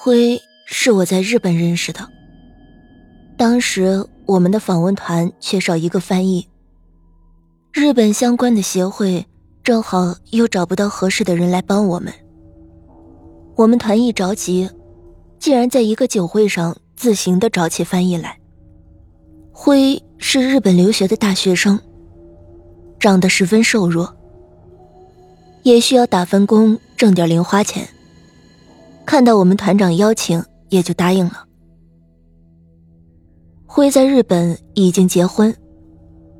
辉是我在日本认识的，当时我们的访问团缺少一个翻译，日本相关的协会正好又找不到合适的人来帮我们。我们团一着急，竟然在一个酒会上自行的找起翻译来。辉是日本留学的大学生，长得十分瘦弱，也需要打份工挣点零花钱。看到我们团长邀请，也就答应了。辉在日本已经结婚，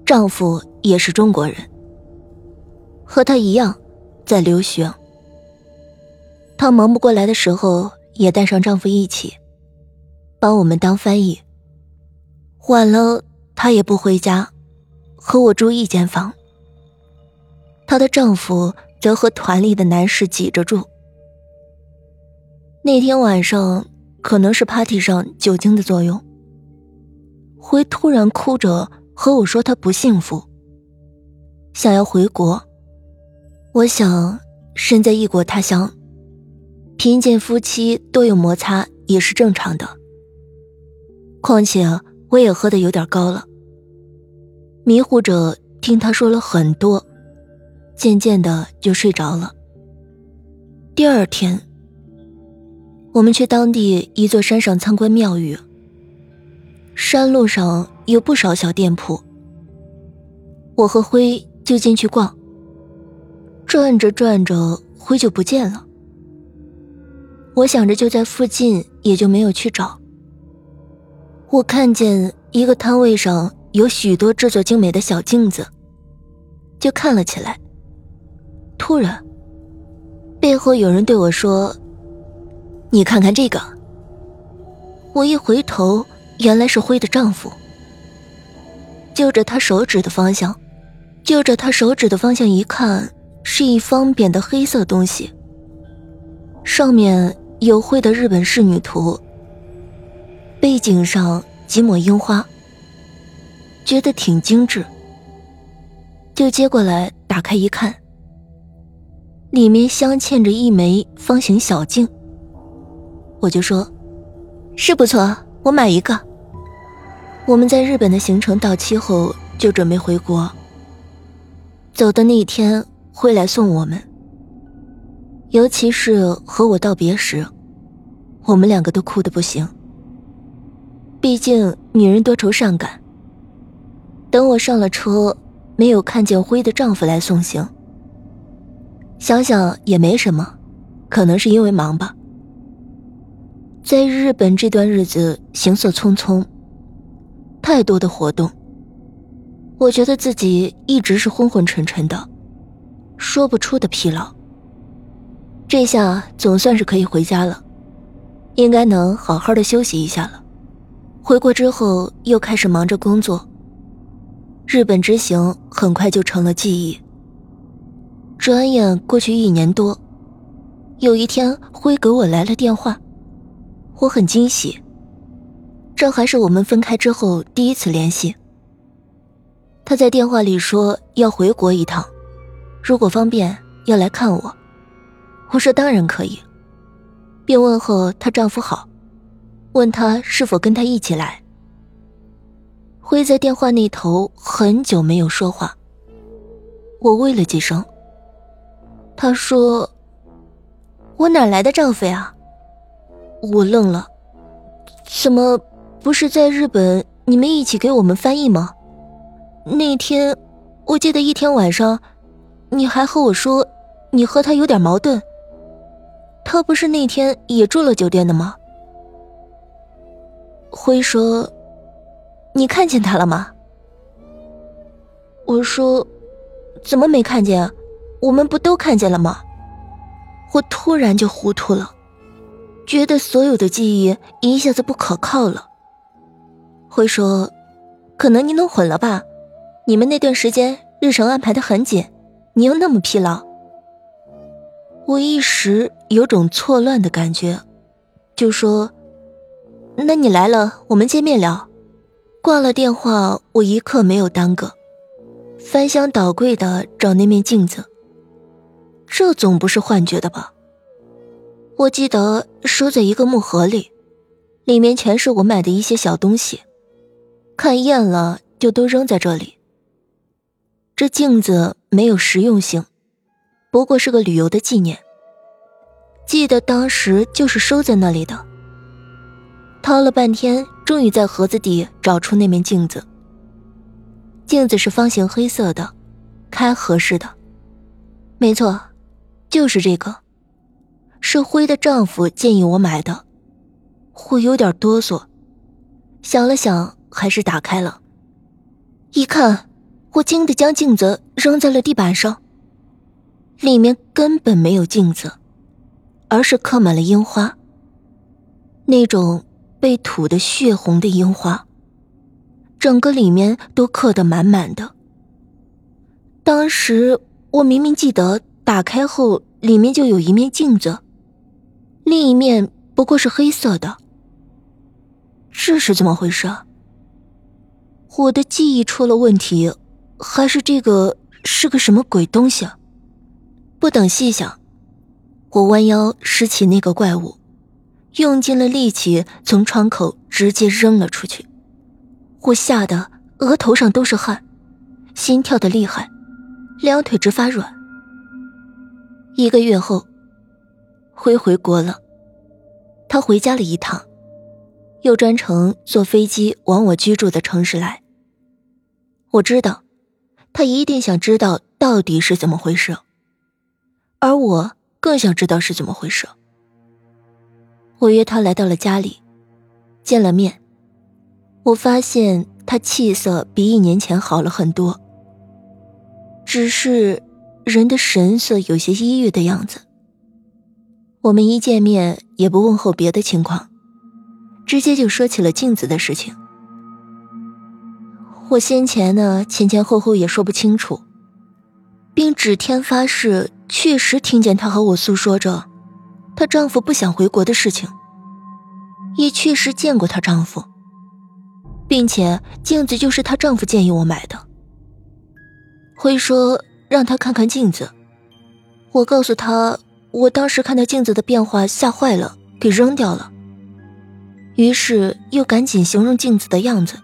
丈夫也是中国人，和他一样在留学。她忙不过来的时候，也带上丈夫一起，帮我们当翻译。晚了，她也不回家，和我住一间房。她的丈夫则和团里的男士挤着住。那天晚上，可能是 party 上酒精的作用，辉突然哭着和我说他不幸福，想要回国。我想，身在异国他乡，贫贱夫妻都有摩擦也是正常的。况且我也喝的有点高了，迷糊着听他说了很多，渐渐的就睡着了。第二天。我们去当地一座山上参观庙宇。山路上有不少小店铺，我和辉就进去逛。转着转着，辉就不见了。我想着就在附近，也就没有去找。我看见一个摊位上有许多制作精美的小镜子，就看了起来。突然，背后有人对我说。你看看这个。我一回头，原来是辉的丈夫。就着他手指的方向，就着他手指的方向一看，是一方扁的黑色东西。上面有辉的日本仕女图，背景上几抹樱花，觉得挺精致。就接过来打开一看，里面镶嵌着一枚方形小镜。我就说，是不错，我买一个。我们在日本的行程到期后，就准备回国。走的那一天，会来送我们。尤其是和我道别时，我们两个都哭得不行。毕竟女人多愁善感。等我上了车，没有看见辉的丈夫来送行。想想也没什么，可能是因为忙吧。在日本这段日子行色匆匆，太多的活动，我觉得自己一直是昏昏沉沉的，说不出的疲劳。这下总算是可以回家了，应该能好好的休息一下了。回国之后又开始忙着工作。日本之行很快就成了记忆。转眼过去一年多，有一天辉给我来了电话。我很惊喜，这还是我们分开之后第一次联系。他在电话里说要回国一趟，如果方便要来看我。我说当然可以，并问候她丈夫好，问他是否跟他一起来。辉在电话那头很久没有说话，我喂了几声。他说：“我哪来的丈夫呀？”我愣了，怎么不是在日本？你们一起给我们翻译吗？那天我记得一天晚上，你还和我说你和他有点矛盾。他不是那天也住了酒店的吗？辉说：“你看见他了吗？”我说：“怎么没看见？我们不都看见了吗？”我突然就糊涂了。觉得所有的记忆一下子不可靠了。会说，可能你弄混了吧？你们那段时间日程安排的很紧，你又那么疲劳，我一时有种错乱的感觉，就说：“那你来了，我们见面聊。”挂了电话，我一刻没有耽搁，翻箱倒柜的找那面镜子。这总不是幻觉的吧？我记得收在一个木盒里，里面全是我买的一些小东西，看厌了就都扔在这里。这镜子没有实用性，不过是个旅游的纪念。记得当时就是收在那里的。掏了半天，终于在盒子底找出那面镜子。镜子是方形黑色的，开合式的。没错，就是这个，是辉的丈夫建议我买的。我有点哆嗦，想了想，还是打开了。一看，我惊得将镜子扔在了地板上。里面根本没有镜子，而是刻满了樱花。那种被吐的血红的樱花，整个里面都刻得满满的。当时。我明明记得打开后里面就有一面镜子，另一面不过是黑色的。这是怎么回事？我的记忆出了问题，还是这个是个什么鬼东西？不等细想，我弯腰拾起那个怪物，用尽了力气从窗口直接扔了出去。我吓得额头上都是汗，心跳的厉害。两腿直发软。一个月后，辉回国了。他回家了一趟，又专程坐飞机往我居住的城市来。我知道，他一定想知道到底是怎么回事，而我更想知道是怎么回事。我约他来到了家里，见了面，我发现他气色比一年前好了很多。只是，人的神色有些抑郁的样子。我们一见面也不问候别的情况，直接就说起了镜子的事情。我先前呢前前后后也说不清楚，并指天发誓，确实听见她和我诉说着她丈夫不想回国的事情，也确实见过她丈夫，并且镜子就是她丈夫建议我买的。辉说让他看看镜子，我告诉他，我当时看到镜子的变化吓坏了，给扔掉了。于是又赶紧形容镜子的样子，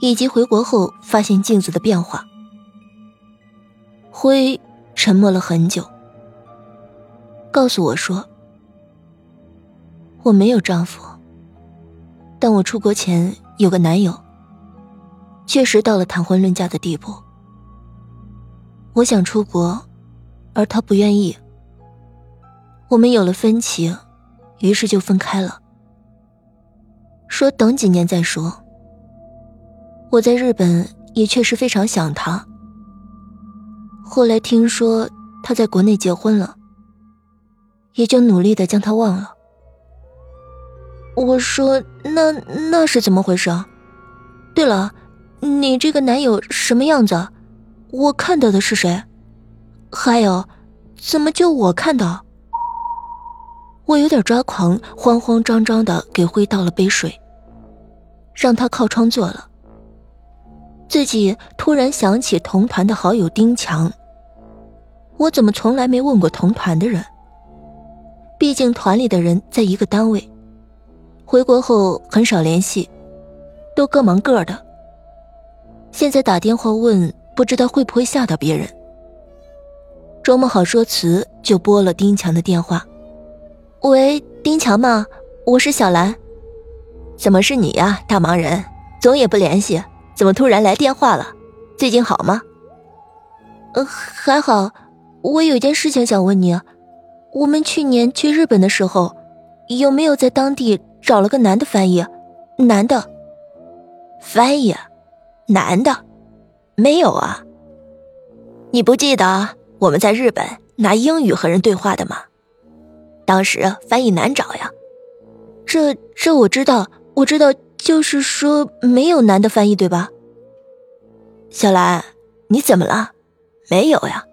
以及回国后发现镜子的变化。辉沉默了很久，告诉我说：“我没有丈夫，但我出国前有个男友，确实到了谈婚论嫁的地步。”我想出国，而他不愿意。我们有了分歧，于是就分开了。说等几年再说。我在日本也确实非常想他。后来听说他在国内结婚了，也就努力的将他忘了。我说那那是怎么回事？对了，你这个男友什么样子？我看到的是谁？还有，怎么就我看到？我有点抓狂，慌慌张张的给辉倒了杯水，让他靠窗坐了。自己突然想起同团的好友丁强，我怎么从来没问过同团的人？毕竟团里的人在一个单位，回国后很少联系，都各忙各的。现在打电话问。不知道会不会吓到别人。周末好说辞，就拨了丁强的电话。喂，丁强吗？我是小兰。怎么是你呀，大忙人，总也不联系，怎么突然来电话了？最近好吗？呃，还好。我有件事情想问你，我们去年去日本的时候，有没有在当地找了个男的翻译？男的，翻译，男的。没有啊，你不记得我们在日本拿英语和人对话的吗？当时翻译难找呀。这这我知道，我知道，就是说没有男的翻译对吧？小兰，你怎么了？没有呀。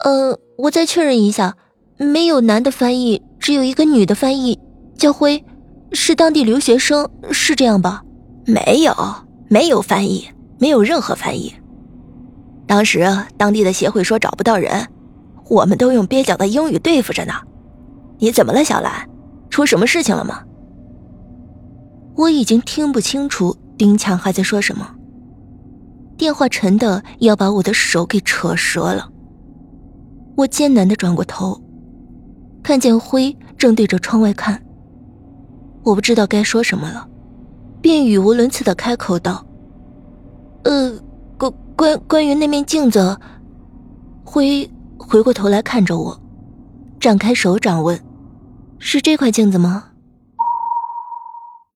呃，我再确认一下，没有男的翻译，只有一个女的翻译，叫辉，是当地留学生，是这样吧？没有，没有翻译。没有任何翻译。当时当地的协会说找不到人，我们都用蹩脚的英语对付着呢。你怎么了，小兰？出什么事情了吗？我已经听不清楚丁强还在说什么。电话沉的要把我的手给扯折了。我艰难的转过头，看见辉正对着窗外看。我不知道该说什么了，便语无伦次的开口道：“呃，关关关于那面镜子。”辉回过头来看着我，展开手掌问：“是这块镜子吗？”